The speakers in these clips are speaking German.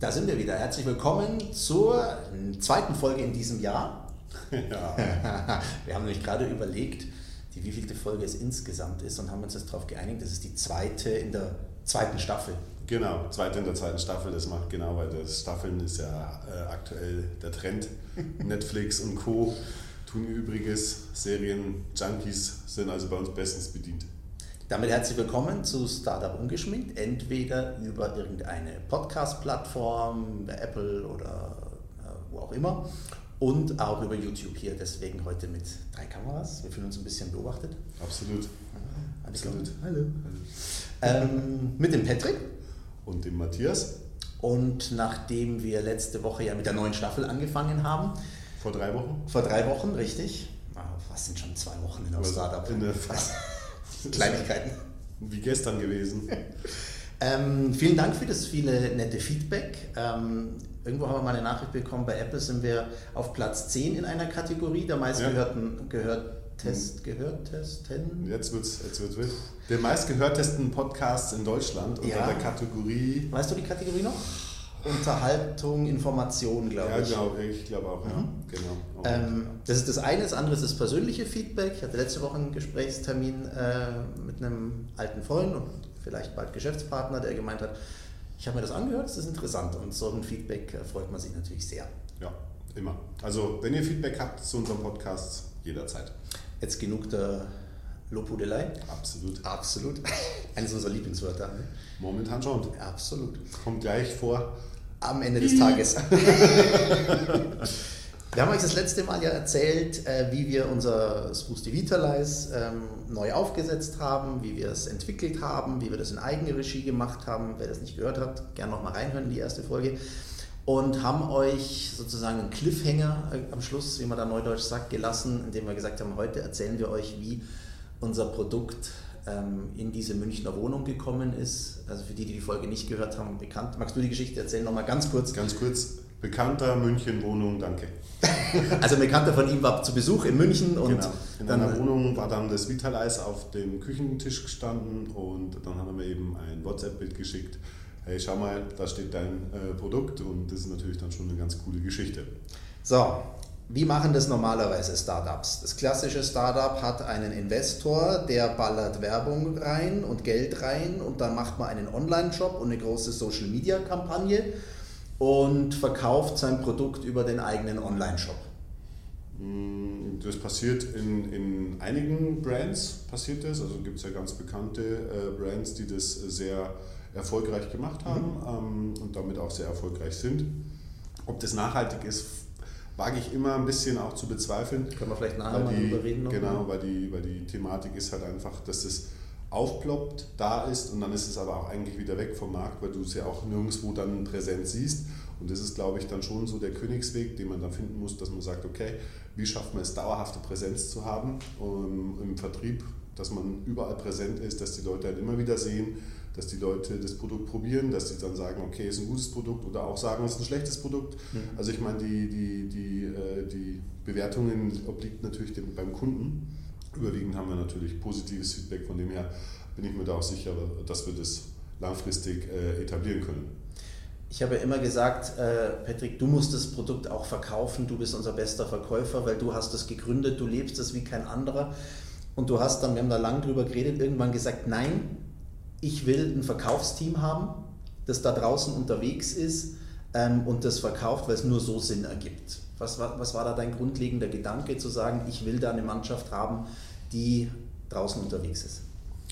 Da sind wir wieder. Herzlich willkommen zur zweiten Folge in diesem Jahr. Ja. wir haben nämlich gerade überlegt, die wievielte Folge es insgesamt ist und haben uns jetzt darauf geeinigt, das ist die zweite in der zweiten Staffel. Genau, zweite in der zweiten Staffel, das macht genau, weil das Staffeln ist ja äh, aktuell der Trend. Netflix und Co. tun Übriges, Serien, Junkies sind also bei uns bestens bedient. Damit herzlich willkommen zu Startup Ungeschminkt, entweder über irgendeine Podcast-Plattform, Apple oder äh, wo auch immer und auch über YouTube hier. Deswegen heute mit drei Kameras. Wir fühlen uns ein bisschen beobachtet. Absolut. Ah, Absolut. Hallo. Ähm, mit dem Patrick. Und dem Matthias. Und nachdem wir letzte Woche ja mit der neuen Staffel angefangen haben. Vor drei Wochen? Vor drei Wochen, richtig. Ah, was sind schon zwei Wochen in der Startup? In der Kleinigkeiten. Wie gestern gewesen. ähm, vielen Dank für das viele nette Feedback. Ähm, irgendwo haben wir mal eine Nachricht bekommen, bei Apple sind wir auf Platz 10 in einer Kategorie der meistgehörten ja. gehört Test, gehörtesten. Jetzt wird es jetzt wird's wild. Der meistgehörtesten Podcasts in Deutschland unter ja. der Kategorie. Weißt du die Kategorie noch? Unterhaltung, Information, glaube ja, ich. Ja, glaube ich, glaube auch, ja. Mhm. Genau. Ähm, das ist das eine, das andere ist das persönliche Feedback. Ich hatte letzte Woche einen Gesprächstermin äh, mit einem alten Freund und vielleicht bald Geschäftspartner, der gemeint hat, ich habe mir das angehört, das ist interessant und so ein Feedback äh, freut man sich natürlich sehr. Ja, immer. Also, wenn ihr Feedback habt zu unserem Podcast, jederzeit. Jetzt genug der Lobhudelei? Absolut. Absolut. Eines unserer Lieblingswörter. Ne? Momentan schon. Absolut. Kommt gleich vor. Am Ende des Tages. Wir haben euch das letzte Mal ja erzählt, äh, wie wir unser Spruce Vitalize ähm, neu aufgesetzt haben, wie wir es entwickelt haben, wie wir das in eigene Regie gemacht haben. Wer das nicht gehört hat, gerne nochmal reinhören in die erste Folge. Und haben euch sozusagen einen Cliffhanger äh, am Schluss, wie man da neudeutsch sagt, gelassen, indem wir gesagt haben, heute erzählen wir euch, wie unser Produkt in diese Münchner Wohnung gekommen ist. Also für die, die die Folge nicht gehört haben, bekannt. Magst du die Geschichte erzählen nochmal ganz kurz? Ganz kurz. Bekannter München-Wohnung, danke. also ein Bekannter von ihm war zu Besuch in München und genau. in dann, einer Wohnung war dann das Vitaleis auf dem Küchentisch gestanden und dann hat er mir eben ein WhatsApp-Bild geschickt. Hey, schau mal, da steht dein äh, Produkt und das ist natürlich dann schon eine ganz coole Geschichte. So, wie machen das normalerweise Startups? Das klassische Startup hat einen Investor, der ballert Werbung rein und Geld rein und dann macht man einen Online-Shop und eine große Social-Media-Kampagne und verkauft sein Produkt über den eigenen Online-Shop. Mm, das passiert in, in einigen Brands, passiert das. Also gibt es ja ganz bekannte äh, Brands, die das sehr erfolgreich gemacht haben mhm. ähm, und damit auch sehr erfolgreich sind. Ob das nachhaltig ist, wage ich immer ein bisschen auch zu bezweifeln. Können wir vielleicht nachher mal drüber reden? Noch genau, weil die, weil die Thematik ist halt einfach, dass es aufploppt, da ist und dann ist es aber auch eigentlich wieder weg vom Markt, weil du es ja auch nirgendwo dann präsent siehst. Und das ist, glaube ich, dann schon so der Königsweg, den man dann finden muss, dass man sagt, okay, wie schafft man es, dauerhafte Präsenz zu haben um, im Vertrieb, dass man überall präsent ist, dass die Leute halt immer wieder sehen, dass die Leute das Produkt probieren, dass sie dann sagen, okay, ist ein gutes Produkt oder auch sagen, es ist ein schlechtes Produkt. Mhm. Also ich meine, die, die, die, äh, die Bewertungen obliegt natürlich dem, beim Kunden. Überwiegend haben wir natürlich positives Feedback, von dem her bin ich mir da auch sicher, dass wir das langfristig äh, etablieren können. Ich habe ja immer gesagt, äh, Patrick, du musst das Produkt auch verkaufen, du bist unser bester Verkäufer, weil du hast es gegründet, du lebst es wie kein anderer. Und du hast dann, wir haben da lange drüber geredet, irgendwann gesagt, nein, ich will ein Verkaufsteam haben, das da draußen unterwegs ist ähm, und das verkauft, weil es nur so Sinn ergibt. Was war, was war da dein grundlegender Gedanke, zu sagen, ich will da eine Mannschaft haben, die draußen unterwegs ist?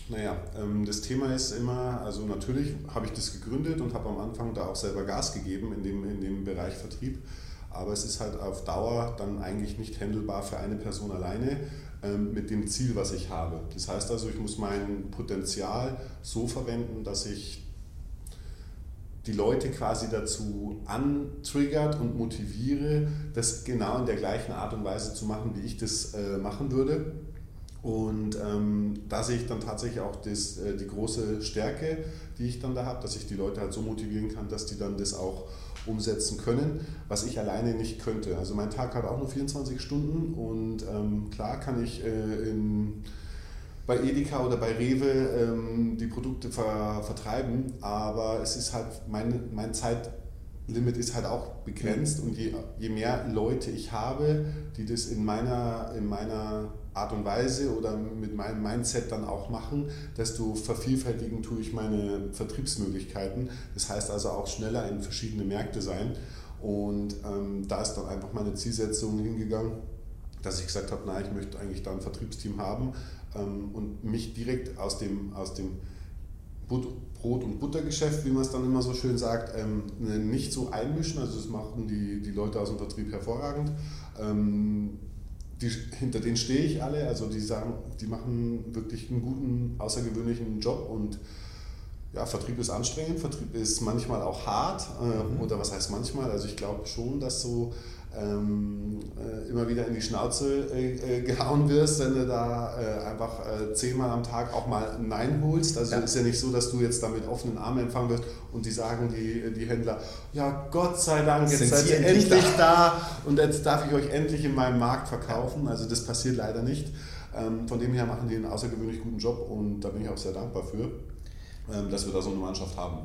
Naja, ähm, das Thema ist immer, also natürlich habe ich das gegründet und habe am Anfang da auch selber Gas gegeben in dem, in dem Bereich Vertrieb. Aber es ist halt auf Dauer dann eigentlich nicht handelbar für eine Person alleine. Ähm, mit dem Ziel, was ich habe. Das heißt also, ich muss mein Potenzial so verwenden, dass ich die Leute quasi dazu antriggert und motiviere, das genau in der gleichen Art und Weise zu machen, wie ich das äh, machen würde. Und ähm, da sehe ich dann tatsächlich auch das, äh, die große Stärke, die ich dann da habe, dass ich die Leute halt so motivieren kann, dass die dann das auch umsetzen können, was ich alleine nicht könnte. Also mein Tag hat auch nur 24 Stunden und ähm, klar kann ich äh, in, bei Edeka oder bei Rewe ähm, die Produkte ver, vertreiben, aber es ist halt mein, mein Zeit Limit ist halt auch begrenzt und je, je mehr Leute ich habe, die das in meiner, in meiner Art und Weise oder mit meinem Mindset dann auch machen, desto vervielfältigen tue ich meine Vertriebsmöglichkeiten. Das heißt also auch schneller in verschiedene Märkte sein. Und ähm, da ist dann einfach meine Zielsetzung hingegangen, dass ich gesagt habe, na, ich möchte eigentlich da ein Vertriebsteam haben ähm, und mich direkt aus dem, aus dem Brot- und Buttergeschäft, wie man es dann immer so schön sagt, ähm, nicht so einmischen. Also das machen die, die Leute aus dem Vertrieb hervorragend. Ähm, die, hinter denen stehe ich alle. Also die sagen, die machen wirklich einen guten, außergewöhnlichen Job und ja, Vertrieb ist anstrengend, Vertrieb ist manchmal auch hart. Äh, mhm. Oder was heißt manchmal? Also ich glaube schon, dass so ähm, äh, immer wieder in die Schnauze äh, äh, gehauen wirst, wenn du da äh, einfach äh, zehnmal am Tag auch mal ein Nein holst. Also ja. ist ja nicht so, dass du jetzt da mit offenen Armen empfangen wirst und die sagen, die, die Händler, ja Gott sei Dank, jetzt Sind seid ihr endlich da? da? und jetzt darf ich euch endlich in meinem Markt verkaufen. Also das passiert leider nicht. Ähm, von dem her machen die einen außergewöhnlich guten Job und da bin ich auch sehr dankbar für, ähm, dass wir da so eine Mannschaft haben.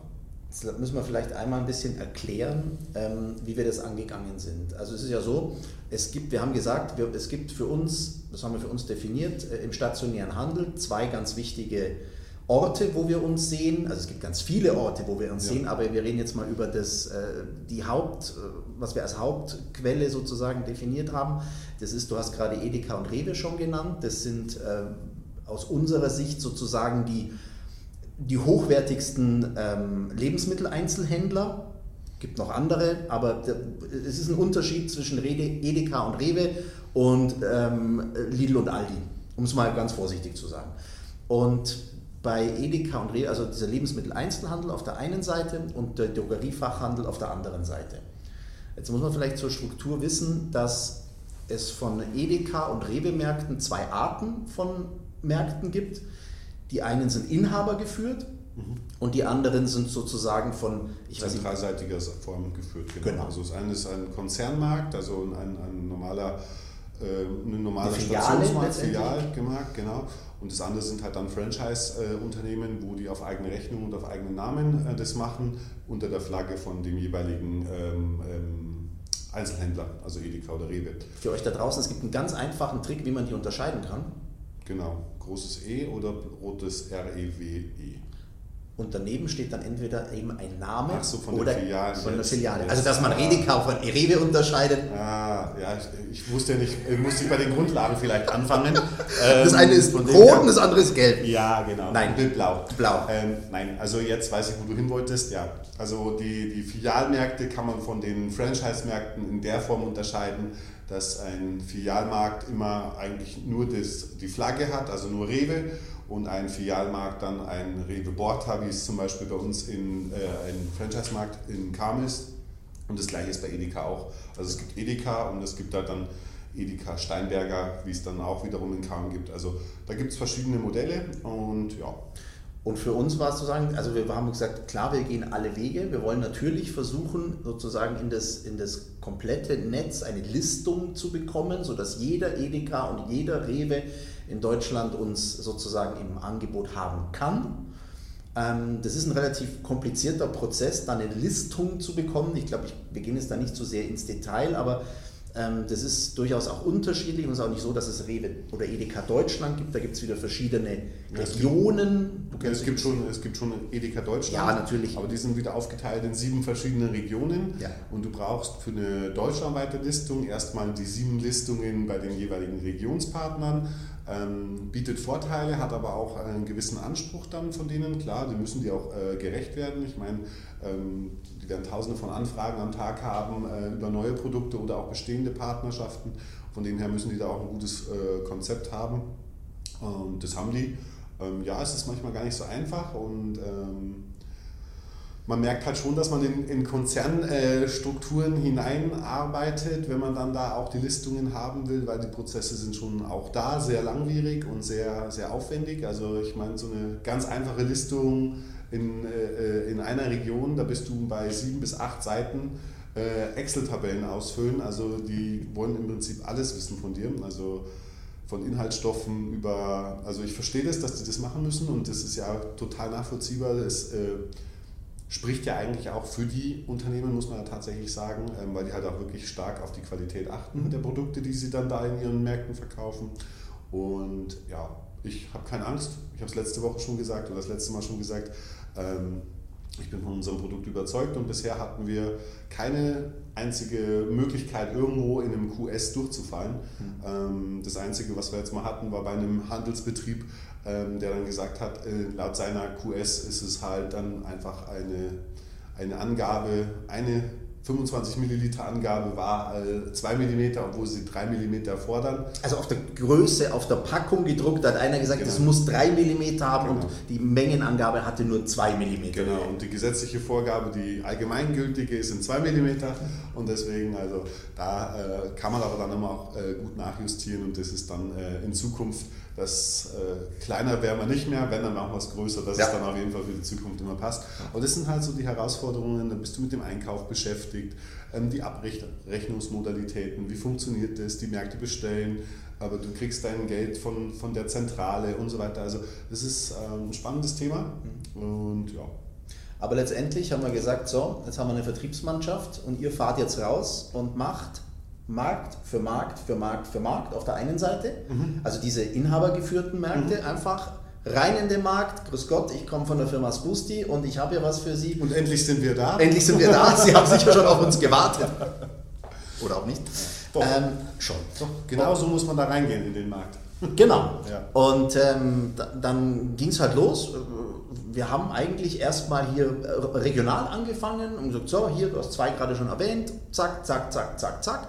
Jetzt müssen wir vielleicht einmal ein bisschen erklären, ähm, wie wir das angegangen sind. Also es ist ja so, es gibt, wir haben gesagt, es gibt für uns, das haben wir für uns definiert, äh, im stationären Handel zwei ganz wichtige Orte, wo wir uns sehen. Also es gibt ganz viele Orte, wo wir uns ja. sehen, aber wir reden jetzt mal über das, äh, die Haupt, äh, was wir als Hauptquelle sozusagen definiert haben. Das ist, du hast gerade Edeka und Rewe schon genannt. Das sind aus unserer Sicht sozusagen die die hochwertigsten ähm, Lebensmitteleinzelhändler. Gibt noch andere, aber es ist ein Unterschied zwischen Edeka und Rewe und ähm, Lidl und Aldi, um es mal ganz vorsichtig zu sagen. Und bei Edeka und Rewe, also dieser Lebensmitteleinzelhandel auf der einen Seite und der Drogeriefachhandel auf der anderen Seite. Jetzt muss man vielleicht zur Struktur wissen, dass es von Edeka und Rewe-Märkten zwei Arten von Märkten gibt. Die einen sind Inhaber geführt mhm. und die anderen sind sozusagen von ich zentralseitiger Form geführt. Genau. genau. Also das eine ist ein Konzernmarkt, also ein, ein normaler äh, eine normale Stationsmarkt, Filialmarkt, genau. Und das andere sind halt dann Franchise-Unternehmen, wo die auf eigene Rechnung und auf eigenen Namen äh, das machen, unter der Flagge von dem jeweiligen ähm, ähm, Einzelhändler, also Edeka oder Rewe. Für euch da draußen, es gibt einen ganz einfachen Trick, wie man die unterscheiden kann. Genau, großes E oder rotes R-E-W-E. -E. Und daneben steht dann entweder eben ein Name so, von oder Filialen von der Filiale. Also dass man Redeka von Rewe unterscheidet. Ah, ja, ich, ich wusste ja nicht, ich musste bei den Grundlagen vielleicht anfangen. das eine ist rot und das andere ist gelb. Ja, genau. Nein, blau. Blau. Ähm, nein, also jetzt weiß ich, wo du hin wolltest. Ja, also die, die Filialmärkte kann man von den Franchise-Märkten in der Form unterscheiden, dass ein Filialmarkt immer eigentlich nur das, die Flagge hat, also nur Rewe, und ein Filialmarkt dann ein Rewe Borta, wie es zum Beispiel bei uns in äh, ein Franchise-Markt in Kam ist. Und das gleiche ist bei Edeka auch. Also es gibt Edeka und es gibt da dann Edeka Steinberger, wie es dann auch wiederum in Kam gibt. Also da gibt es verschiedene Modelle und ja. Und für uns war es sozusagen, also wir haben gesagt, klar, wir gehen alle Wege. Wir wollen natürlich versuchen, sozusagen in das, in das komplette Netz eine Listung zu bekommen, sodass jeder Edeka und jeder Rewe in Deutschland uns sozusagen im Angebot haben kann. Ähm, das ist ein relativ komplizierter Prozess, dann eine Listung zu bekommen. Ich glaube, ich, gehen jetzt da nicht so sehr ins Detail, aber das ist durchaus auch unterschiedlich und es ist auch nicht so, dass es Rewe oder Edeka Deutschland gibt. Da gibt es wieder verschiedene Regionen. Ja, es, gibt schon, es gibt schon Edeka Deutschland. Ja, natürlich. Aber die sind wieder aufgeteilt in sieben verschiedene Regionen. Ja. Und du brauchst für eine deutschlandweite Listung erstmal die sieben Listungen bei den jeweiligen Regionspartnern. Ähm, bietet Vorteile, hat aber auch einen gewissen Anspruch dann von denen. Klar, die müssen dir auch äh, gerecht werden. Ich meine, ähm, die werden tausende von Anfragen am Tag haben äh, über neue Produkte oder auch bestehende Partnerschaften. Von dem her müssen die da auch ein gutes äh, Konzept haben. Und das haben die. Ähm, ja, es ist manchmal gar nicht so einfach und ähm, man merkt halt schon, dass man in, in Konzernstrukturen hineinarbeitet, wenn man dann da auch die Listungen haben will, weil die Prozesse sind schon auch da sehr langwierig und sehr, sehr aufwendig. Also ich meine, so eine ganz einfache Listung in, äh, in einer Region, da bist du bei sieben bis acht Seiten äh, Excel-Tabellen ausfüllen. Also die wollen im Prinzip alles wissen von dir. Also von Inhaltsstoffen über, also ich verstehe das, dass die das machen müssen und das ist ja total nachvollziehbar. Das, äh, spricht ja eigentlich auch für die Unternehmen, muss man ja tatsächlich sagen, ähm, weil die halt auch wirklich stark auf die Qualität achten der Produkte, die sie dann da in ihren Märkten verkaufen. Und ja, ich habe keine Angst. Ich habe es letzte Woche schon gesagt oder das letzte Mal schon gesagt. Ähm, ich bin von unserem Produkt überzeugt und bisher hatten wir keine einzige Möglichkeit, irgendwo in einem QS durchzufallen. Mhm. das Einzige, was wir jetzt mal hatten, war bei einem Handelsbetrieb, ähm, der dann gesagt hat, äh, laut seiner QS ist es halt dann einfach eine, eine Angabe, eine 25 Milliliter Angabe war äh, 2 mm, obwohl sie 3 mm fordern. Also auf der Größe, auf der Packung gedruckt hat einer gesagt, es genau. muss 3 mm haben genau. und die Mengenangabe hatte nur 2 mm. Genau, und die gesetzliche Vorgabe, die allgemeingültige, ist in 2 mm und deswegen, also da äh, kann man aber dann immer auch äh, gut nachjustieren und das ist dann äh, in Zukunft das äh, kleiner wäre man nicht mehr, wenn dann auch was größer, dass ja. es dann auf jeden Fall für die Zukunft immer passt. Und das sind halt so die Herausforderungen, da bist du mit dem Einkauf beschäftigt, ähm, die Abrechnungsmodalitäten, wie funktioniert das, die Märkte bestellen, aber du kriegst dein Geld von, von der Zentrale und so weiter. Also das ist ähm, ein spannendes Thema und ja. Aber letztendlich haben wir gesagt, so, jetzt haben wir eine Vertriebsmannschaft und ihr fahrt jetzt raus und macht Markt für Markt für Markt für Markt auf der einen Seite, mhm. also diese inhabergeführten Märkte, mhm. einfach rein in den Markt. Grüß Gott, ich komme von der Firma Spoosty und ich habe ja was für Sie. Und endlich sind wir da. Endlich sind wir da. Sie haben sicher schon auf uns gewartet. Oder auch nicht. Doch, ähm, schon. Doch, genau so muss man da reingehen in den Markt. Genau. Ja. Und ähm, dann ging es halt los. Wir haben eigentlich erstmal hier regional angefangen und gesagt, so, hier, du hast zwei gerade schon erwähnt, zack, zack, zack, zack, zack.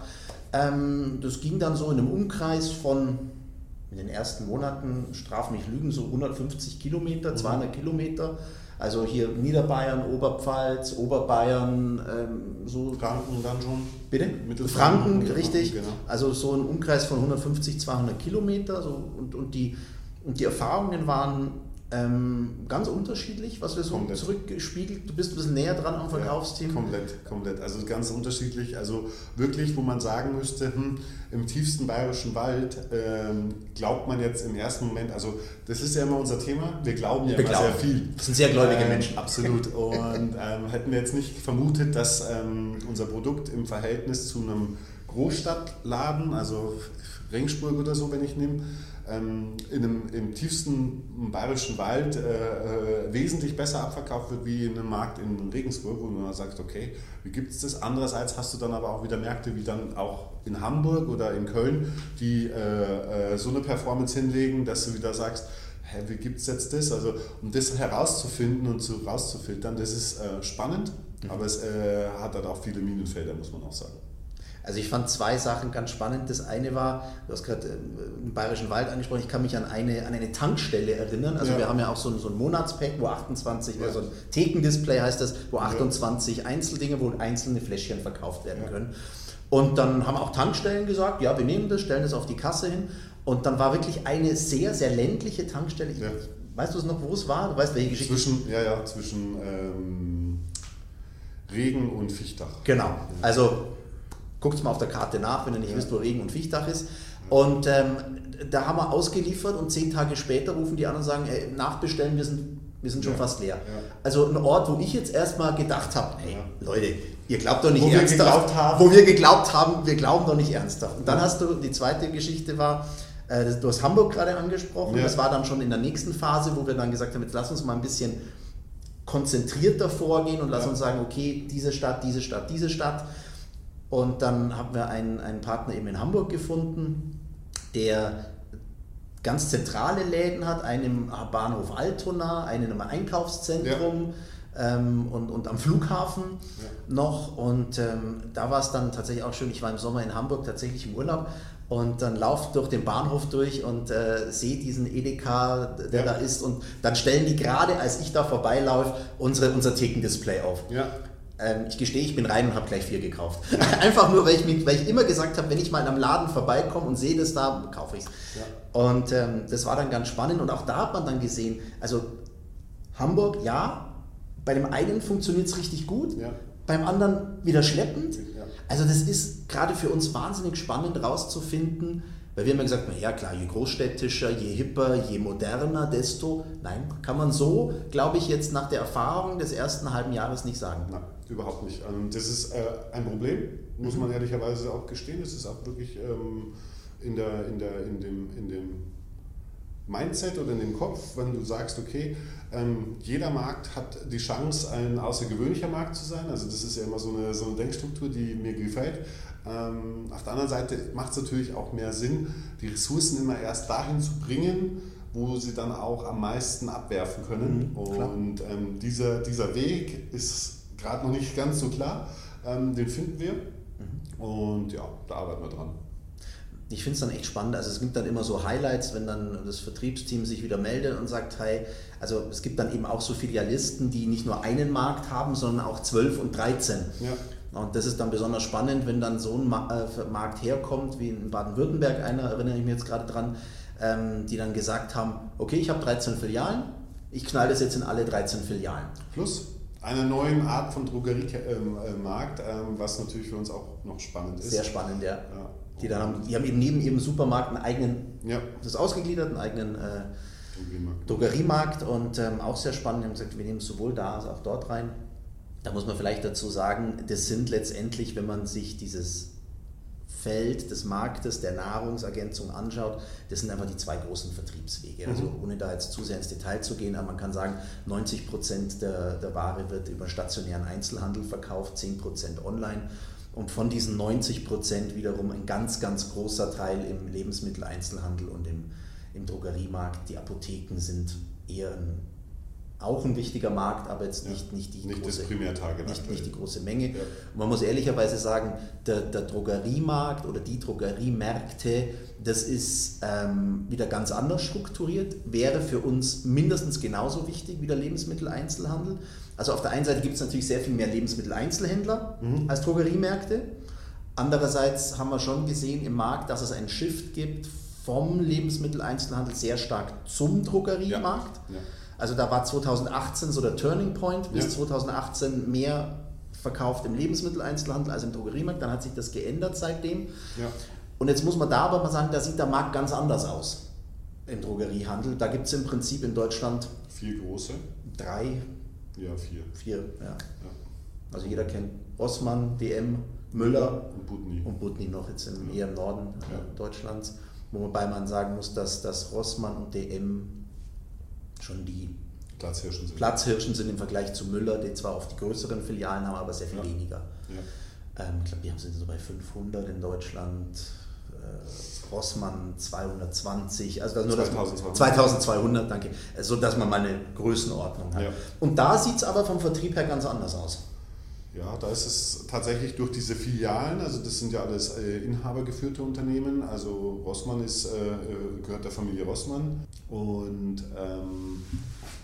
Ähm, das ging dann so in einem Umkreis von, in den ersten Monaten, straf mich Lügen, so 150 Kilometer, 200 mhm. Kilometer. Also hier Niederbayern, Oberpfalz, Oberbayern, ähm, so. Franken dann schon? Bitte? Franken, richtig. Genau. Also so ein Umkreis von 150, 200 Kilometer. So, und, und, die, und die Erfahrungen waren ähm, ganz unterschiedlich, was wir so komplett. zurückgespiegelt. Du bist ein bisschen näher dran am Verkaufsteam. Ja, komplett, komplett. Also ganz unterschiedlich. Also wirklich, wo man sagen müsste, hm, im tiefsten bayerischen Wald ähm, glaubt man jetzt im ersten Moment, also das ist ja immer unser Thema, wir glauben ja wir immer glauben. sehr viel. Das sind sehr gläubige ähm, Menschen. Absolut. Und ähm, hätten wir jetzt nicht vermutet, dass ähm, unser Produkt im Verhältnis zu einem Großstadtladen, also Ringsburg oder so, wenn ich nehme, ähm, in einem, im tiefsten bayerischen Wald äh, äh, wesentlich besser abverkauft wird wie in einem Markt in Regensburg, wo man sagt, okay, wie gibt es das? Andererseits hast du dann aber auch wieder Märkte wie dann auch in Hamburg oder in Köln, die äh, äh, so eine Performance hinlegen, dass du wieder sagst, hä, wie gibt es jetzt das? Also um das herauszufinden und zu, rauszufiltern, das ist äh, spannend, mhm. aber es hat halt auch viele Minenfelder, muss man auch sagen. Also ich fand zwei Sachen ganz spannend. Das eine war, du hast gerade im Bayerischen Wald angesprochen, ich kann mich an eine, an eine Tankstelle erinnern. Also ja. wir haben ja auch so ein, so ein Monatspack, wo 28, ja. also ein Thekendisplay heißt das, wo 28 ja. Einzeldinge, wo einzelne Fläschchen verkauft werden können. Und dann haben auch Tankstellen gesagt, ja, wir nehmen das, stellen das auf die Kasse hin. Und dann war wirklich eine sehr, sehr ländliche Tankstelle. Ich, weißt du es noch, wo es war? Du weißt, welche Geschichte? Zwischen, ja, ja, zwischen ähm, Regen und Fichtach. Genau. Also Guckt mal auf der Karte nach, wenn ihr nicht ja. wisst, wo Regen und Fichtach ist. Und ähm, da haben wir ausgeliefert und zehn Tage später rufen die an und sagen, ey, nachbestellen, wir sind, wir sind schon ja. fast leer. Ja. Also ein Ort, wo ich jetzt erstmal gedacht habe, hey Leute, ihr glaubt doch nicht wo ernsthaft, wo wir geglaubt haben, wir glauben doch nicht ernsthaft. Und dann hast du, die zweite Geschichte war, äh, du hast Hamburg gerade angesprochen, das war dann schon in der nächsten Phase, wo wir dann gesagt haben, jetzt lass uns mal ein bisschen konzentrierter vorgehen und lass uns sagen, okay, diese Stadt, diese Stadt, diese Stadt. Und dann haben wir einen, einen Partner eben in Hamburg gefunden, der ganz zentrale Läden hat, einen im Bahnhof Altona, einen im Einkaufszentrum ja. ähm, und, und am Flughafen ja. noch. Und ähm, da war es dann tatsächlich auch schön, ich war im Sommer in Hamburg tatsächlich im Urlaub und dann laufe durch den Bahnhof durch und äh, sehe diesen Edeka, der ja. da ist und dann stellen die gerade, als ich da vorbeilaufe, unsere, unser Thekendisplay auf. Ähm, ich gestehe, ich bin rein und habe gleich vier gekauft. Einfach nur, weil ich, mich, weil ich immer gesagt habe, wenn ich mal in einem Laden vorbeikomme und sehe das da, kaufe ich es. Ja. Und ähm, das war dann ganz spannend und auch da hat man dann gesehen, also Hamburg, ja, bei dem einen funktioniert es richtig gut, ja. beim anderen wieder schleppend. Ja. Also das ist gerade für uns wahnsinnig spannend rauszufinden, Weil wir haben ja gesagt, ja klar, je großstädtischer, je hipper, je moderner, desto, nein, kann man so, glaube ich, jetzt nach der Erfahrung des ersten halben Jahres nicht sagen. Nein, überhaupt nicht. Ähm, das ist äh, ein Problem, muss man mhm. ehrlicherweise auch gestehen. Das ist auch wirklich ähm, in, der, in, der, in, dem, in dem Mindset oder in dem Kopf, wenn du sagst, okay, ähm, jeder Markt hat die Chance, ein außergewöhnlicher Markt zu sein. Also das ist ja immer so eine, so eine Denkstruktur, die mir gefällt. Ähm, auf der anderen Seite macht es natürlich auch mehr Sinn, die Ressourcen immer erst dahin zu bringen, wo sie dann auch am meisten abwerfen können. Mhm, und ähm, dieser, dieser Weg ist gerade noch nicht ganz so klar. Ähm, den finden wir. Mhm. Und ja, da arbeiten wir dran ich finde es dann echt spannend. Also es gibt dann immer so Highlights, wenn dann das Vertriebsteam sich wieder meldet und sagt, hey, also es gibt dann eben auch so Filialisten, die nicht nur einen Markt haben, sondern auch 12 und 13. Ja. Und das ist dann besonders spannend, wenn dann so ein äh, Markt herkommt, wie in Baden-Württemberg einer, erinnere ich mich jetzt gerade dran, ähm, die dann gesagt haben, okay, ich habe 13 Filialen, ich knall das jetzt in alle 13 Filialen. Plus einer neuen Art von Drogeriemarkt, ähm, ähm, was natürlich für uns auch noch spannend ist. Sehr spannend, ja. ja. Die, dann haben, die haben eben neben ihrem Supermarkt einen eigenen, ja. das ist ausgegliedert, einen eigenen äh, Drogeriemarkt. Drogeriemarkt und ähm, auch sehr spannend. Die haben gesagt, wir nehmen es sowohl da als auch dort rein. Da muss man vielleicht dazu sagen, das sind letztendlich, wenn man sich dieses Feld des Marktes der Nahrungsergänzung anschaut, das sind einfach die zwei großen Vertriebswege. Also mhm. ohne da jetzt zu sehr ins Detail zu gehen, aber man kann sagen, 90 Prozent der, der Ware wird über stationären Einzelhandel verkauft, 10 Prozent online und von diesen 90 Prozent wiederum ein ganz, ganz großer Teil im Lebensmitteleinzelhandel und im, im Drogeriemarkt. Die Apotheken sind eher ein, auch ein wichtiger Markt, aber jetzt nicht, ja, nicht, die, nicht große, nicht, nicht, die große Menge. Ja. man muss ehrlicherweise sagen, der, der Drogeriemarkt oder die Drogeriemärkte, das ist ähm, wieder ganz anders strukturiert, wäre für uns mindestens genauso wichtig wie der Lebensmitteleinzelhandel. Also auf der einen Seite gibt es natürlich sehr viel mehr Lebensmitteleinzelhändler mhm. als Drogeriemärkte. Andererseits haben wir schon gesehen im Markt, dass es einen Shift gibt vom Lebensmitteleinzelhandel sehr stark zum Drogeriemarkt. Ja. Ja. Also da war 2018 so der Turning Point, bis ja. 2018 mehr verkauft im Lebensmitteleinzelhandel als im Drogeriemarkt. Dann hat sich das geändert seitdem. Und jetzt muss man da aber mal sagen, da sieht der Markt ganz anders aus im Drogeriehandel. Da gibt es im Prinzip in Deutschland vier große. Drei, ja, vier. Vier, ja. ja. Also jeder kennt Rossmann, DM, Müller und Budni. Und Budni noch jetzt im, ja. eher im Norden ja. Deutschlands. Wobei man sagen muss, dass, dass Rossmann und DM schon die Platzhirschen sind. Platzhirschen sind im Vergleich zu Müller, die zwar auf die größeren Filialen haben, aber sehr viel weniger. Ähm, ich glaube, die haben sind so bei 500 in Deutschland. Äh, Rossmann 220, also das nur 2200. 2200, danke, so dass man mal eine Größenordnung hat. Ja. Und da sieht es aber vom Vertrieb her ganz anders aus. Ja, da ist es tatsächlich durch diese Filialen, also das sind ja alles äh, inhabergeführte Unternehmen, also Rossmann ist, äh, äh, gehört der Familie Rossmann und ähm,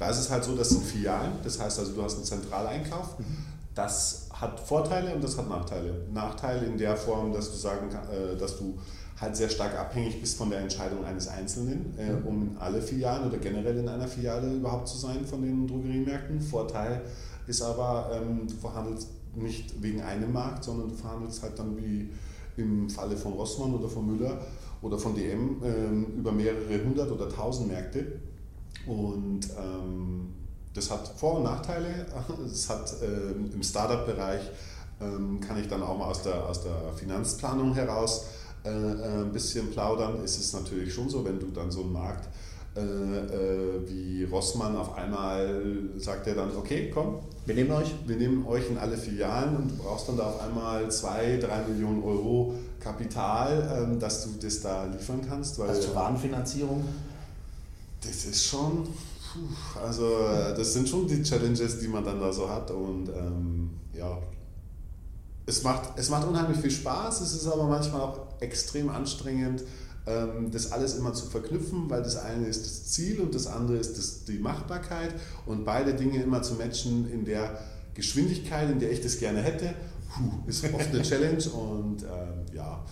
da ist es halt so, das sind Filialen, das heißt also du hast einen Zentraleinkauf, mhm. das hat Vorteile und das hat Nachteile. Nachteile in der Form, dass du sagen äh, dass du halt sehr stark abhängig bist von der Entscheidung eines Einzelnen, äh, mhm. um in alle Filialen oder generell in einer Filiale überhaupt zu sein von den Drogeriemärkten. Vorteil ist aber, ähm, du verhandelst nicht wegen einem Markt, sondern du verhandelst halt dann wie im Falle von Rossmann oder von Müller oder von DM ähm, über mehrere hundert oder tausend Märkte. Und ähm, das hat Vor- und Nachteile. Es hat äh, im Startup-Bereich ähm, kann ich dann auch mal aus der, aus der Finanzplanung heraus äh, äh, ein bisschen plaudern, ist es natürlich schon so, wenn du dann so einen Markt äh, äh, wie Rossmann auf einmal sagt er dann, okay, komm, wir nehmen euch. Wir nehmen euch in alle Filialen und du brauchst dann da auf einmal zwei, drei Millionen Euro Kapital, ähm, dass du das da liefern kannst. Weil, also zur Warenfinanzierung? Das ist schon, also das sind schon die Challenges, die man dann da so hat und ähm, ja, es macht, es macht unheimlich viel Spaß, es ist aber manchmal auch extrem anstrengend, das alles immer zu verknüpfen, weil das eine ist das Ziel und das andere ist das, die Machbarkeit und beide Dinge immer zu matchen in der Geschwindigkeit, in der ich das gerne hätte, puh, ist oft eine Challenge und ähm, ja,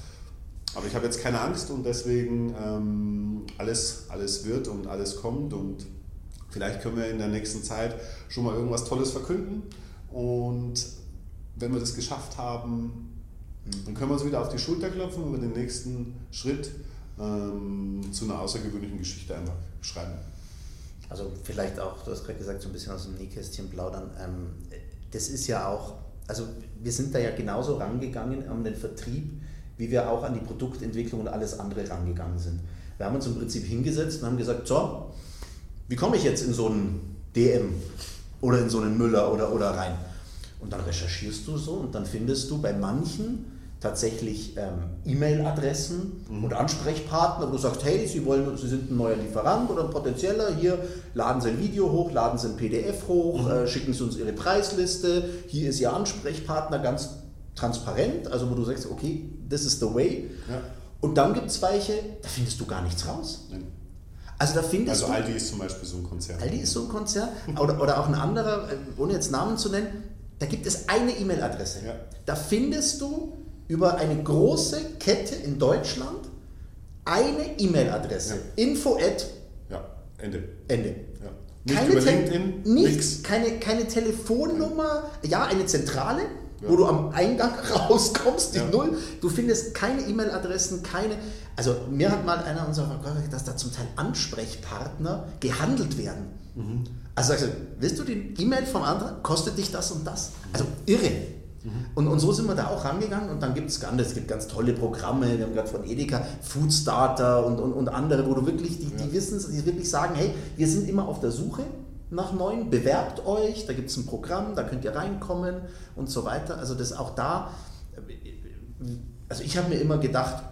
aber ich habe jetzt keine Angst und deswegen ähm, alles, alles wird und alles kommt und vielleicht können wir in der nächsten Zeit schon mal irgendwas Tolles verkünden und wenn wir das geschafft haben, dann können wir uns wieder auf die Schulter klopfen über den nächsten Schritt ähm, zu einer außergewöhnlichen Geschichte einfach schreiben. Also vielleicht auch, du hast gerade gesagt, so ein bisschen aus dem Nähkästchen plaudern. Ähm, das ist ja auch, also wir sind da ja genauso rangegangen an den Vertrieb, wie wir auch an die Produktentwicklung und alles andere rangegangen sind. Wir haben uns im Prinzip hingesetzt und haben gesagt, so, wie komme ich jetzt in so einen DM oder in so einen Müller oder, oder rein? Und dann recherchierst du so und dann findest du bei manchen tatsächlich ähm, E-Mail-Adressen mhm. und Ansprechpartner, wo du sagst, hey, Sie, wollen, Sie sind ein neuer Lieferant oder ein potenzieller, hier laden Sie ein Video hoch, laden Sie ein PDF hoch, mhm. äh, schicken Sie uns Ihre Preisliste, hier ist Ihr Ansprechpartner, ganz transparent, also wo du sagst, okay, this is the way. Ja. Und dann gibt es welche, da findest du gar nichts raus. Nein. Also da findest also Aldi ist zum Beispiel so ein Konzern. Aldi ist so ein Konzern. oder, oder auch ein anderer, äh, ohne jetzt Namen zu nennen, da gibt es eine E-Mail-Adresse. Ja. Da findest du über eine große Kette in Deutschland eine E-Mail-Adresse. Ja. Info at ja, Ende. Ende. Ja. Nicht keine über LinkedIn, nichts, keine, keine Telefonnummer, ja, eine Zentrale, ja. wo du am Eingang rauskommst, die ja. Null. Du findest keine E-Mail-Adressen, keine. Also mir hat mal einer unserer Verkäufer gesagt, dass da zum Teil Ansprechpartner gehandelt werden. Mhm. Also sagst du, willst du die E-Mail vom anderen? Kostet dich das und das? Also irre. Und, und so sind wir da auch rangegangen und dann gibt es ganz, es gibt ganz tolle Programme, wir haben gerade von Edeka Foodstarter und, und, und andere, wo du wirklich, die, ja. die wissen, die wirklich sagen, hey, wir sind immer auf der Suche nach neuen, bewerbt euch, da gibt es ein Programm, da könnt ihr reinkommen und so weiter. Also das auch da, also ich habe mir immer gedacht,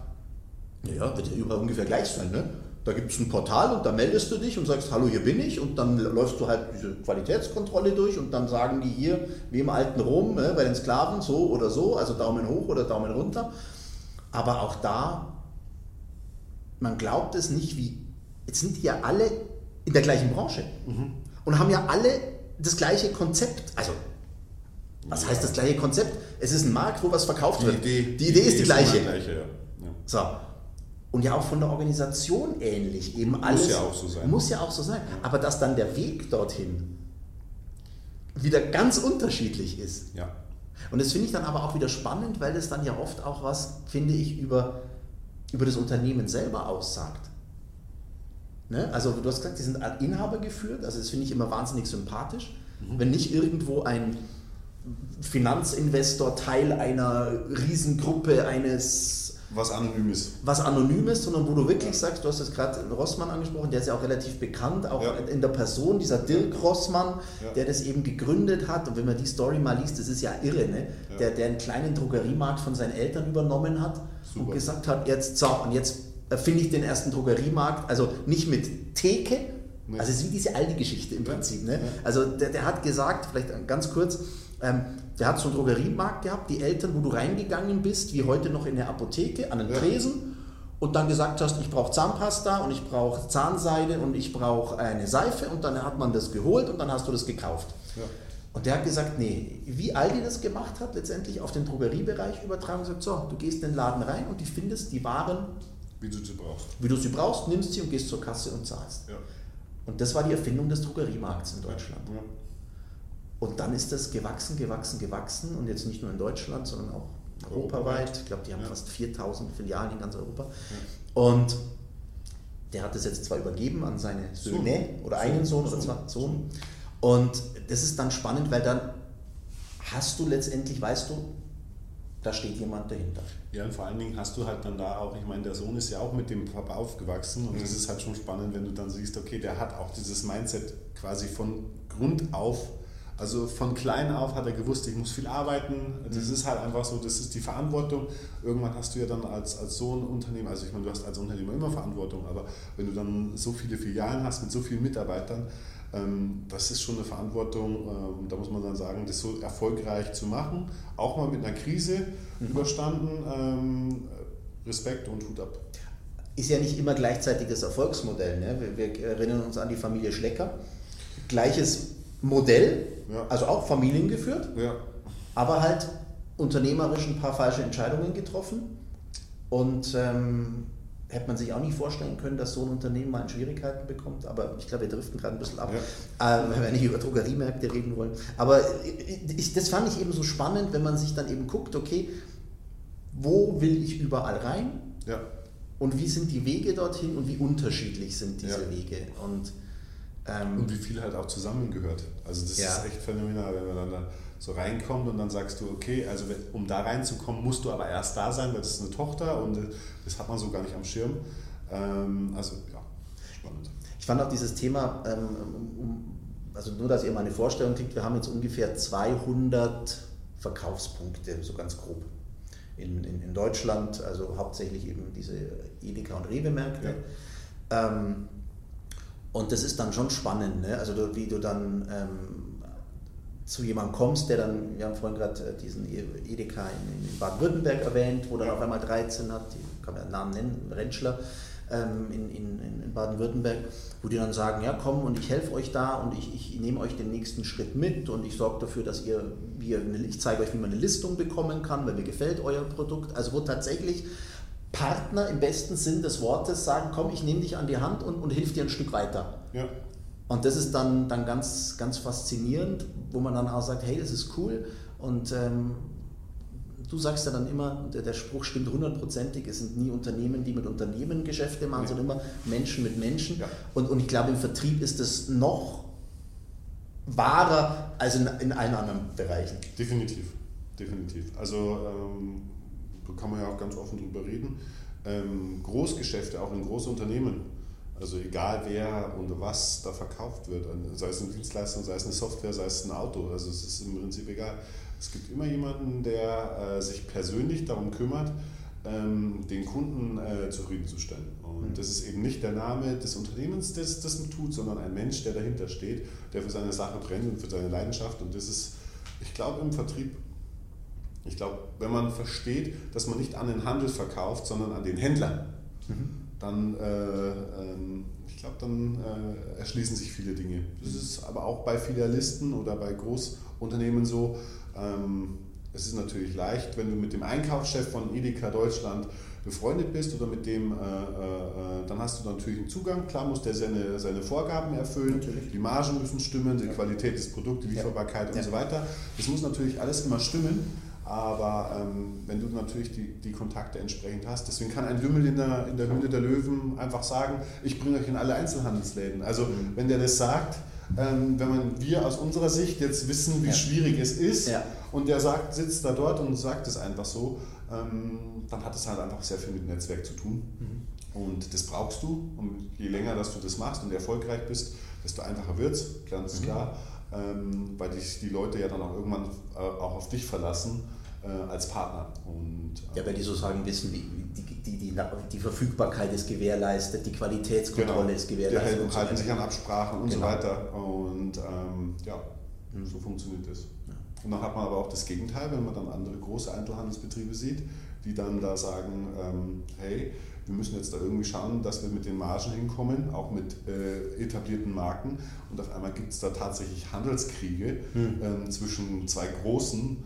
naja, wird ja überall ungefähr gleich sein, ne? Da gibt es ein Portal und da meldest du dich und sagst, hallo, hier bin ich und dann läufst du halt diese Qualitätskontrolle durch und dann sagen die hier, wie im alten Rom, ne, bei den Sklaven, so oder so, also Daumen hoch oder Daumen runter. Aber auch da, man glaubt es nicht, wie, jetzt sind die ja alle in der gleichen Branche mhm. und haben ja alle das gleiche Konzept. Also, was heißt das gleiche Konzept? Es ist ein Markt, wo was verkauft die wird. Idee, die, die Idee ist die gleiche. gleiche ja. Ja. So, und ja auch von der Organisation ähnlich. Eben alles, muss ja auch so sein. Muss ja auch so sein. Aber dass dann der Weg dorthin wieder ganz unterschiedlich ist. Ja. Und das finde ich dann aber auch wieder spannend, weil das dann ja oft auch was, finde ich, über, über das Unternehmen selber aussagt. Ne? Also du hast gesagt, die sind Inhaber geführt, also das finde ich immer wahnsinnig sympathisch. Mhm. Wenn nicht irgendwo ein Finanzinvestor Teil einer Riesengruppe eines was Anonymes. Was Anonymes, sondern wo du wirklich ja. sagst, du hast jetzt gerade Rossmann angesprochen, der ist ja auch relativ bekannt, auch ja. in der Person, dieser Dirk Rossmann, ja. der das eben gegründet hat. Und wenn man die Story mal liest, das ist ja irre, ne? Der, der einen kleinen Drogeriemarkt von seinen Eltern übernommen hat Super. und gesagt hat, jetzt so, und jetzt finde ich den ersten Drogeriemarkt, also nicht mit Theke, nee. also es ist wie diese alte Geschichte im Prinzip. Ne? Also der, der hat gesagt, vielleicht ganz kurz, ähm, der hat so einen Drogeriemarkt gehabt, die Eltern, wo du reingegangen bist, wie heute noch in der Apotheke, an den ja. Tresen und dann gesagt hast, ich brauche Zahnpasta und ich brauche Zahnseide und ich brauche eine Seife und dann hat man das geholt und dann hast du das gekauft. Ja. Und der hat gesagt, nee, wie Aldi das gemacht hat, letztendlich auf den Drogeriebereich übertragen, sagt, so, du gehst in den Laden rein und du findest die Waren, wie du sie brauchst. Wie du sie brauchst, nimmst sie und gehst zur Kasse und zahlst. Ja. Und das war die Erfindung des Drogeriemarkts in Deutschland. Ja. Und dann ist das gewachsen, gewachsen, gewachsen und jetzt nicht nur in Deutschland, sondern auch europaweit. Ich glaube, die haben ja. fast 4000 Filialen in ganz Europa. Ja. Und der hat das jetzt zwar übergeben an seine Söhne Sohn. oder einen Sohn, Sohn oder zwei Sohn. Und das ist dann spannend, weil dann hast du letztendlich, weißt du, da steht jemand dahinter. Ja, und vor allen Dingen hast du halt dann da auch, ich meine, der Sohn ist ja auch mit dem Papa aufgewachsen und mhm. das ist halt schon spannend, wenn du dann siehst, okay, der hat auch dieses Mindset quasi von Grund auf also von klein auf hat er gewusst, ich muss viel arbeiten. Das mhm. ist halt einfach so, das ist die Verantwortung. Irgendwann hast du ja dann als, als so ein Unternehmen, also ich meine, du hast als Unternehmer immer Verantwortung, aber wenn du dann so viele Filialen hast mit so vielen Mitarbeitern, das ist schon eine Verantwortung, ähm, da muss man dann sagen, das so erfolgreich zu machen. Auch mal mit einer Krise mhm. überstanden. Ähm, Respekt und Hut ab. Ist ja nicht immer gleichzeitig das Erfolgsmodell. Ne? Wir, wir erinnern uns an die Familie Schlecker. Gleiches Modell, ja. also auch familiengeführt, ja. aber halt unternehmerisch ein paar falsche Entscheidungen getroffen. Und ähm, hätte man sich auch nicht vorstellen können, dass so ein Unternehmen mal in Schwierigkeiten bekommt. Aber ich glaube, wir driften gerade ein bisschen ab, ja. äh, wenn wir nicht über Drogeriemärkte reden wollen. Aber ich, das fand ich eben so spannend, wenn man sich dann eben guckt, okay, wo will ich überall rein? Ja. und wie sind die Wege dorthin und wie unterschiedlich sind diese Ja. Wege. Und, ähm, Und wie viel halt auch zusammengehört. Also das Ja. ist echt phänomenal, wenn man dann da so reinkommt und dann sagst du, okay, also um da reinzukommen, musst du aber erst da sein, weil das ist eine Tochter und äh, das hat man so gar nicht am Schirm. Ähm, also ja, spannend. Ich fand auch dieses Thema, ähm, also nur, dass ihr mal eine Vorstellung kriegt, wir haben jetzt ungefähr 200 Verkaufspunkte, so ganz grob, in, in, in Deutschland, also hauptsächlich eben diese Edeka- und Rewe-Märkte. Ähm, und das ist dann schon spannend, ne? also wie du dann zu jemandem kommst, der dann, wir haben vorhin gerade äh, diesen Edeka in, in Baden-Württemberg erwähnt, wo dann Ja. auf einmal 13 hat, die kann man den Namen nennen, Rentschler ähm, in, in, in Baden-Württemberg, wo die dann sagen, ja komm und ich helfe euch da und ich, ich nehme euch den nächsten Schritt mit und ich sorge dafür, dass ihr, eine, ich zeige euch, wie man eine Listung bekommen kann, weil mir gefällt euer Produkt. Also wo tatsächlich Partner im besten Sinn des Wortes sagen, komm, ich nehme dich an die Hand und, und hilf dir ein Stück weiter. Ja, Und das ist dann, dann ganz, ganz faszinierend, wo man dann auch sagt, hey, das ist cool. Und ähm, du sagst ja dann immer, der, der Spruch stimmt hundertprozentig, es sind nie Unternehmen, die mit Unternehmen Geschäfte machen, Nee. sondern immer Menschen mit Menschen. Ja. Und, und ich glaube, im Vertrieb ist es noch wahrer als in, in allen anderen Bereichen. definitiv. Definitiv. Also ähm, da kann man ja auch ganz offen drüber reden. Ähm, Großgeschäfte, auch in großen Unternehmen, also egal wer und was da verkauft wird, sei es eine Dienstleistung, sei es eine Software, sei es ein Auto, also es ist im Prinzip egal. Es gibt immer jemanden, der äh, sich persönlich darum kümmert, ähm, den Kunden äh, zufriedenzustellen. Und Mhm. das ist eben nicht der Name des Unternehmens, das das tut, sondern ein Mensch, der dahinter steht, der für seine Sache brennt und für seine Leidenschaft. Und das ist, ich glaube, im Vertrieb, ich glaube, wenn man versteht, dass man nicht an den Handel verkauft, sondern an den Händler, dann, äh, ähm, ich glaube, dann äh, erschließen sich viele Dinge. Das ist aber auch bei Filialisten oder bei Großunternehmen so. Ähm, es ist natürlich leicht, wenn du mit dem Einkaufschef von Edeka Deutschland befreundet bist oder mit dem, äh, äh, äh, dann hast du natürlich einen Zugang. Klar muss der seine, seine Vorgaben erfüllen, Natürlich. die Margen müssen stimmen, die Ja. Qualität des Produkts, die Ja. Lieferbarkeit Ja. und so weiter. Das muss natürlich alles immer stimmen. Aber ähm, wenn du natürlich die, die Kontakte entsprechend hast, deswegen kann ein Lümmel in der, in der Höhle der Löwen einfach sagen, ich bringe euch in alle Einzelhandelsläden. Also Mhm. wenn der das sagt, ähm, wenn man, wir aus unserer Sicht jetzt wissen, wie Ja. schwierig es ist, Ja. und der sagt, sitzt da dort und sagt es einfach so, ähm, dann hat es halt einfach sehr viel mit Netzwerk zu tun. Mhm. Und das brauchst du. Und je länger, dass du das machst und erfolgreich bist, desto einfacher wird es, ganz Mhm. klar. Ähm, weil dich die Leute ja dann auch irgendwann äh, auch auf dich verlassen als Partner. Und, äh, Ja, weil die sozusagen wissen, wie, die, die, die, die Verfügbarkeit ist gewährleistet, die Qualitätskontrolle ist die gewährleistet. halten, und so halten sich an Absprachen und Genau. so weiter. Und ähm, ja, Mhm. so funktioniert das. Ja. Und dann hat man aber auch das Gegenteil, wenn man dann andere große Einzelhandelsbetriebe sieht, die dann da sagen, ähm, hey, wir müssen jetzt da irgendwie schauen, dass wir mit den Margen hinkommen, auch mit äh, etablierten Marken. Und auf einmal gibt es da tatsächlich Handelskriege Hm. ähm, zwischen zwei großen,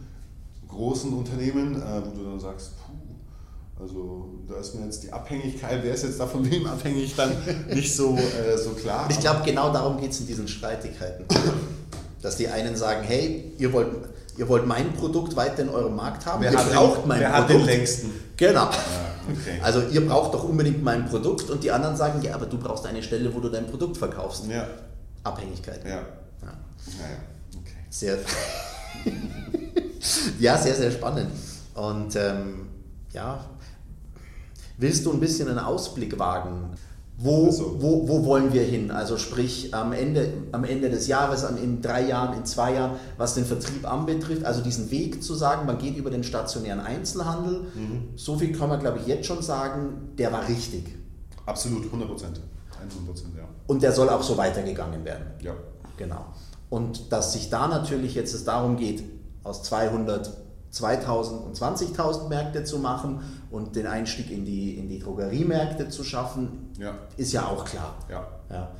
großen Unternehmen, äh, wo du dann sagst, puh, also da ist mir jetzt die Abhängigkeit, wer ist jetzt da von wem abhängig, dann nicht so, äh, so klar. Ich glaube, genau darum geht es in diesen Streitigkeiten. Dass die einen sagen, hey, ihr wollt, ihr wollt mein Produkt weiter in eurem Markt haben, wer ihr hat, braucht den, mein wer hat Produkt. den längsten? Genau. Ja, okay. Also ihr braucht doch unbedingt mein Produkt und die anderen sagen, ja, aber du brauchst eine Stelle, wo du dein Produkt verkaufst. ja, Abhängigkeit. ja, Ja. naja, okay. Sehr, ja, sehr, sehr spannend. Und ähm, ja, willst du ein bisschen einen Ausblick wagen? Wo, Also- wo, wo wollen wir hin? Also sprich am Ende, am Ende des Jahres, in drei Jahren, in zwei Jahren, was den Vertrieb anbetrifft, also diesen Weg zu sagen, man geht über den stationären Einzelhandel, Mhm. so viel kann man glaube ich jetzt schon sagen, der war richtig. Absolut, 100 Prozent. 100 Prozent, ja. Und der soll auch so weitergegangen werden. Ja, Genau. Und dass sich da natürlich jetzt es darum geht, aus 200 2000 und 20.000 Märkte zu machen und den Einstieg in die, in die Drogeriemärkte zu schaffen, ja, ist ja auch klar. ja. Ja.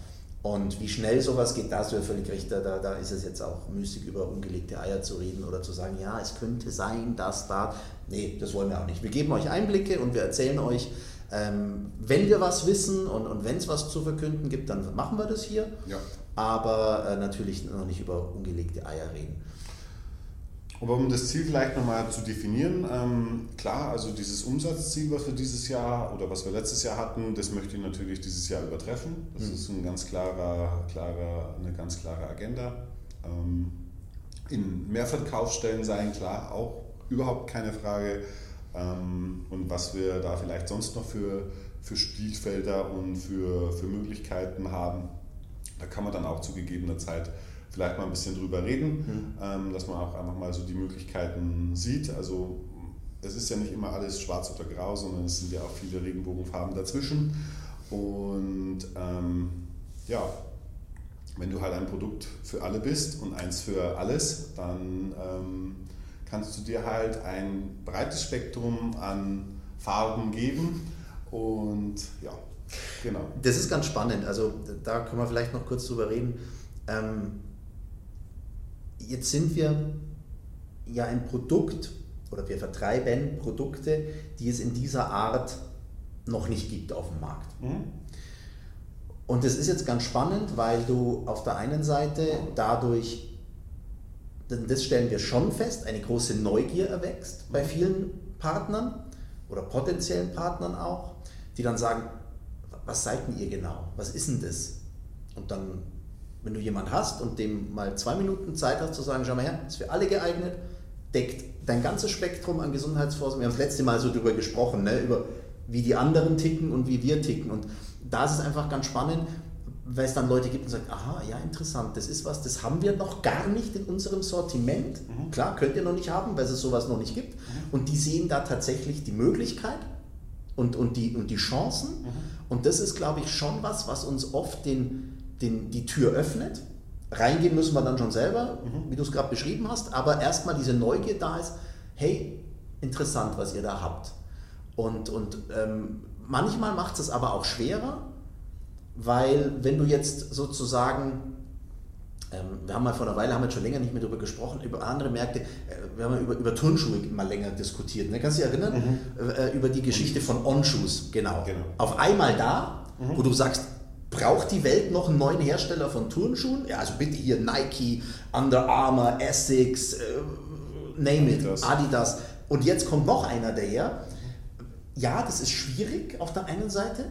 Und wie schnell sowas geht, da hast du ja völlig recht, da, da ist es jetzt auch müßig, über ungelegte Eier zu reden oder zu sagen, ja, es könnte sein, dass da. Nee, das wollen wir auch nicht. Wir geben euch Einblicke und wir erzählen euch, ähm, wenn wir was wissen und, und wenn es was zu verkünden gibt, dann machen wir das hier. ja. Aber äh, natürlich noch nicht über ungelegte Eier reden. Aber um das Ziel vielleicht nochmal zu definieren, ähm, klar, also dieses Umsatzziel, was wir dieses Jahr oder was wir letztes Jahr hatten, das möchte ich natürlich dieses Jahr übertreffen. Das mhm. ist ein ganz klarer, klarer, eine ganz klare Agenda. Ähm, in Mehrverkaufsstellen sein, klar, auch überhaupt keine Frage. Ähm, und was wir da vielleicht sonst noch für, für Spielfelder und für, für Möglichkeiten haben, da kann man dann auch zu gegebener Zeit vielleicht mal ein bisschen drüber reden, mhm. ähm, dass man auch einfach mal so die Möglichkeiten sieht. Also es ist ja nicht immer alles schwarz oder grau, sondern es sind ja auch viele Regenbogenfarben dazwischen. Und ähm, ja, wenn du halt ein Produkt für alle bist und eins für alles, dann ähm, kannst du dir halt ein breites Spektrum an Farben geben. Und ja, genau. Das ist ganz spannend. Also da können wir vielleicht noch kurz drüber reden. Ähm, jetzt sind wir ja ein Produkt oder wir vertreiben Produkte, die es in dieser Art noch nicht gibt auf dem Markt. Mhm. Und das ist jetzt ganz spannend, weil du auf der einen Seite dadurch, das stellen wir schon fest, eine große Neugier erwächst bei vielen Partnern oder potenziellen Partnern auch, die dann sagen, was seid denn ihr genau? Was ist denn das? Und dann wenn du jemanden hast und dem mal zwei Minuten Zeit hast zu sagen, schau mal her, ist für alle geeignet, deckt dein ganzes Spektrum an Gesundheitsvorsorge. Wir haben das letzte Mal so darüber gesprochen, ne, über wie die anderen ticken und wie wir ticken. Und da ist es einfach ganz spannend, weil es dann Leute gibt und sagen, aha, ja, interessant, das ist was, das haben wir noch gar nicht in unserem Sortiment. Mhm. Klar, könnt ihr noch nicht haben, weil es sowas noch nicht gibt. Mhm. Und die sehen da tatsächlich die Möglichkeit und, und, die, und die Chancen. Mhm. Und das ist, glaube ich, schon was, was uns oft den, den, die Tür öffnet. Reingehen müssen wir dann schon selber, mhm. wie du es gerade beschrieben hast, aber erstmal diese Neugier da ist, hey, interessant, was ihr da habt. Und, und ähm, manchmal macht es aber auch schwerer, weil wenn du jetzt sozusagen, ähm, wir haben mal vor einer Weile, haben wir schon länger nicht mehr darüber gesprochen, über andere Märkte, äh, wir haben über, über Turnschuhe mal länger diskutiert. Ne? Kannst du dich erinnern? Mhm. Äh, über die Geschichte von On-Shoes, genau. genau. Auf einmal da, mhm. wo du sagst, Braucht die Welt noch einen neuen Hersteller von Turnschuhen? Ja, also bitte hier Nike, Under Armour, Essex, äh, name it, Adidas. Adidas. Und jetzt kommt noch einer daher. Ja, das ist schwierig auf der einen Seite,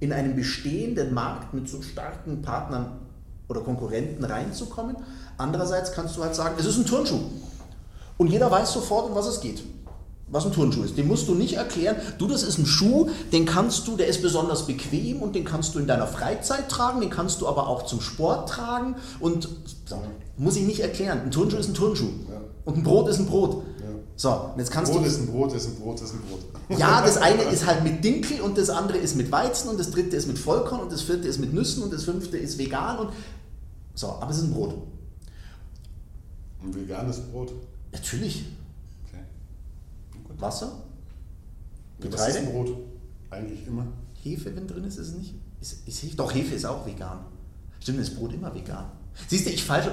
in einen bestehenden Markt mit so starken Partnern oder Konkurrenten reinzukommen. Andererseits kannst du halt sagen, es ist ein Turnschuh. Und jeder weiß sofort, um was es geht was ein Turnschuh ist. Den musst du nicht erklären. Du, das ist ein Schuh, den kannst du, der ist besonders bequem und den kannst du in deiner Freizeit tragen, den kannst du aber auch zum Sport tragen und so, muss ich nicht erklären. Ein Turnschuh ist ein Turnschuh ja. und ein Brot ist ein Brot. Ja. So, jetzt kannst Brot du, ist ein Brot, ist ein Brot, ist ein Brot. Ja, das eine ist halt mit Dinkel und das andere ist mit Weizen und das dritte ist mit Vollkorn und das vierte ist mit Nüssen und das fünfte ist vegan und so, aber es ist ein Brot. Ein veganes Brot? Natürlich. Wasser, Getreide. Was ist Brot? Eigentlich immer. Hefe, wenn drin ist, ist es nicht. Ist, ist Hefe? Doch, Hefe ist auch vegan. Stimmt, ist Brot immer vegan. Siehst du, ich fall schon,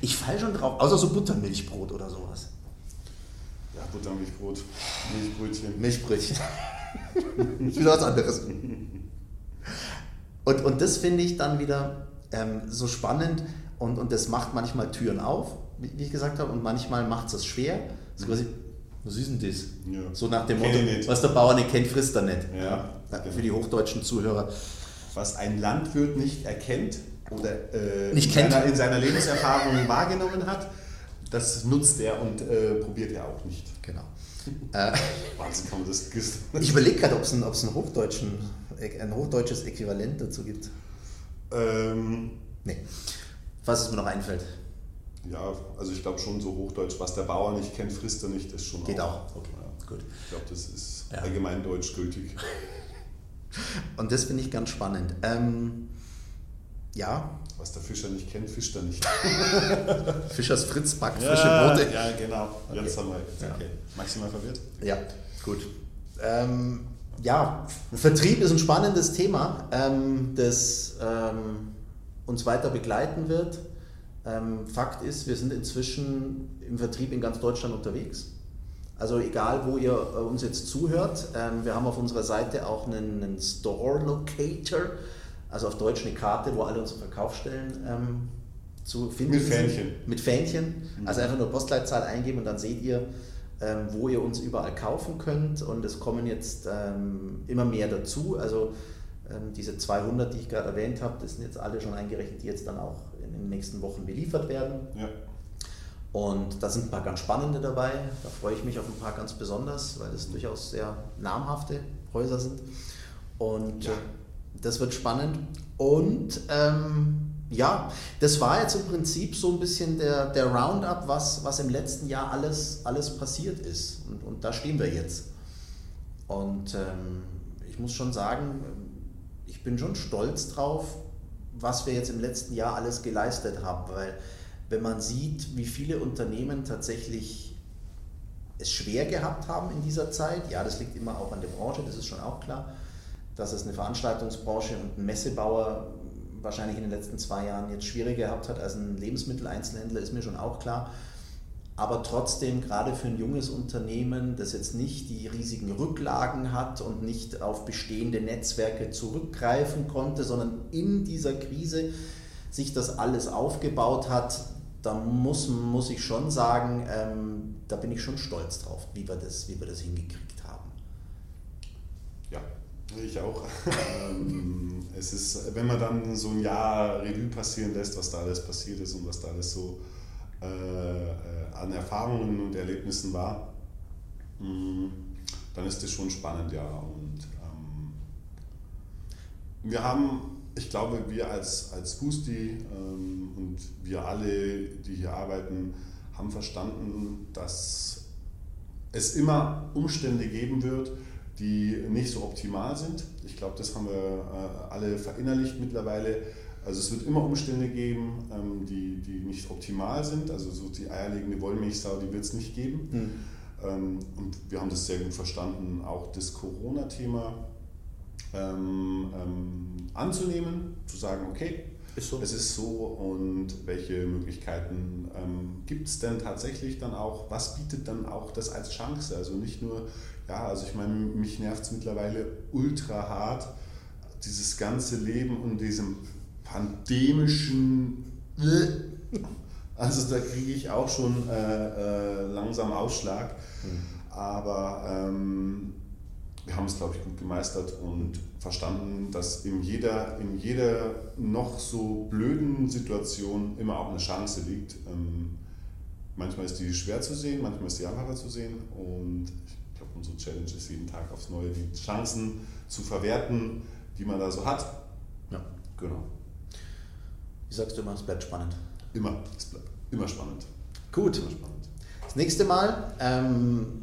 ich fall schon drauf, außer so Buttermilchbrot oder sowas. Ja, Buttermilchbrot, Milchbrötchen. Milchbrötchen. ist wieder was anderes. Und, und das finde ich dann wieder ähm, so spannend und, und das macht manchmal Türen auf, wie ich gesagt habe, und manchmal macht es schwer. Das ist quasi, was ist denn das? Ja. So nach dem Motto, was der Bauer nicht kennt, frisst er nicht. Ja. Für die hochdeutschen Zuhörer. Was ein Landwirt nicht erkennt oder äh, nicht in, seiner, in, seiner, Lebenserfahrung wahrgenommen hat, das nutzt er und äh, probiert er auch nicht. Genau. äh, Wahnsinn, kann man das Ich überlege gerade, ob es ein, ein, Hochdeutschen, ein hochdeutsches Äquivalent dazu gibt. Ähm, nee. Was es mir noch einfällt. Ja, also ich glaube schon so Hochdeutsch, was der Bauer nicht kennt, frisst er nicht, ist schon Geht auch. auch. Okay, ja. gut. Ich glaube, das ist ja. allgemeindeutsch gültig. Und das finde ich ganz spannend. Ähm, ja. Was der Fischer nicht kennt, fischt er nicht. Fischers Fritz backt ja, frische Brote. Ja, genau. Okay. Jetzt haben wir. Ja. Okay. Maximal verwirrt? Ja, gut. Ähm, ja, Vertrieb ist ein spannendes Thema, ähm, das ähm, uns weiter begleiten wird. Ähm, Fakt ist, wir sind inzwischen im Vertrieb in ganz Deutschland unterwegs. Also egal, wo ihr äh, uns jetzt zuhört, ähm, wir haben auf unserer Seite auch einen, Store Locator, also auf Deutsch eine Karte, wo alle unsere Verkaufsstellen ähm, zu finden. Mit Fähnchen. Mit Fähnchen. Also einfach nur Postleitzahl eingeben und dann seht ihr, wo ihr uns überall kaufen könnt. Und es kommen jetzt immer mehr dazu. Also diese 200, die ich gerade erwähnt habe, das sind jetzt alle schon eingerechnet, die jetzt dann auch in den nächsten Wochen beliefert werden. Ja. Und da sind ein paar ganz spannende dabei. Da freue ich mich auf ein paar ganz besonders, weil das durchaus sehr namhafte Häuser sind. Und Ja. äh, das wird spannend. Und ähm, ja, das war jetzt im Prinzip so ein bisschen der, der Roundup, was, was im letzten Jahr alles, alles passiert ist. Und, und da stehen wir jetzt. Und ähm, ich muss schon sagen, ich bin schon stolz drauf, was wir jetzt im letzten Jahr alles geleistet haben, weil wenn man sieht, wie viele Unternehmen tatsächlich es schwer gehabt haben in dieser Zeit, ja, das liegt immer auch an der Branche, das ist schon auch klar, dass es eine Veranstaltungsbranche und ein Messebauer wahrscheinlich in den letzten zwei Jahren jetzt schwieriger gehabt hat als ein Lebensmitteleinzelhändler, ist mir schon auch klar. Aber trotzdem, gerade für ein junges Unternehmen, das jetzt nicht die riesigen Rücklagen hat und nicht auf bestehende Netzwerke zurückgreifen konnte, sondern in dieser Krise sich das alles aufgebaut hat, da muss, muss ich schon sagen, ähm, da bin ich schon stolz drauf, wie wir das, wie wir das hingekriegt haben. Ja, ich auch. Ähm, es ist, wenn man dann so ein Jahr Revue passieren lässt, was da alles passiert ist und was da alles so äh, äh, an Erfahrungen und Erlebnissen war, mh, dann ist das schon spannend, ja. Und ähm, wir haben, ich glaube, wir als, als Boosty ähm, und wir alle, die hier arbeiten, haben verstanden, dass es immer Umstände geben wird, die nicht so optimal sind. Ich glaube, das haben wir äh, alle verinnerlicht mittlerweile. Also es wird immer Umstände geben, ähm, die, die nicht optimal sind. Also so die eierlegende Wollmilchsau, die wird es nicht geben. Ähm, und wir haben das sehr gut verstanden, auch das Corona-Thema ähm, ähm, anzunehmen, zu sagen, okay, Ist so. es ist so und welche Möglichkeiten ähm, gibt es denn tatsächlich dann auch? Was bietet dann auch das als Chance? Also nicht nur, ja, also ich meine, mich nervt es mittlerweile ultra hart, dieses ganze Leben und diesem pandemischen, also da kriege ich auch schon äh, äh, langsam Ausschlag. Aber ähm, wir haben es, glaube ich, gut gemeistert und verstanden, dass in jeder, in jeder noch so blöden Situation immer auch eine Chance liegt. Ähm, manchmal ist die schwer zu sehen, manchmal ist die einfacher zu sehen. Und ich glaube, unsere Challenge ist jeden Tag aufs Neue, die Chancen zu verwerten, die man da so hat. Ja. Genau. Wie sagst du immer, es bleibt spannend. Immer. Es bleibt immer spannend. Gut. Immer spannend. Das nächste Mal ähm,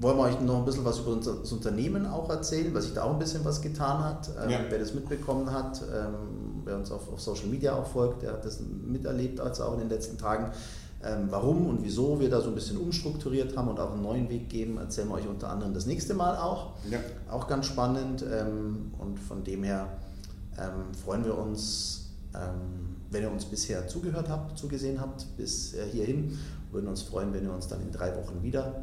wollen wir euch noch ein bisschen was über unser das Unternehmen auch erzählen, weil sich da auch ein bisschen was getan hat. Ähm, Ja. Wer das mitbekommen hat, ähm, wer uns auf, auf Social Media auch folgt, der hat das miterlebt, also auch in den letzten Tagen. Ähm, warum und wieso wir da so ein bisschen umstrukturiert haben und auch einen neuen Weg geben, erzählen wir euch unter anderem das nächste Mal auch. Ja. Auch ganz spannend ähm, und von dem her ähm, freuen wir uns, wenn ihr uns bisher zugehört habt, zugesehen habt bis äh, hierhin. Würden uns freuen, wenn ihr uns dann in drei Wochen wieder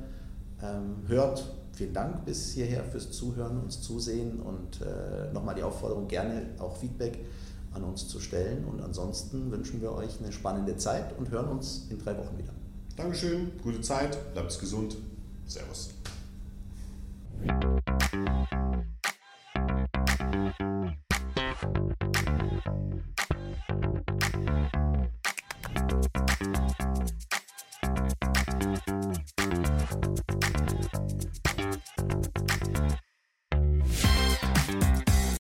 ähm, hört. Vielen Dank bis hierher fürs Zuhören, uns zusehen und äh, nochmal die Aufforderung, gerne auch Feedback an uns zu stellen. Und ansonsten wünschen wir euch eine spannende Zeit und hören uns in drei Wochen wieder. Dankeschön, gute Zeit, bleibt gesund. Servus.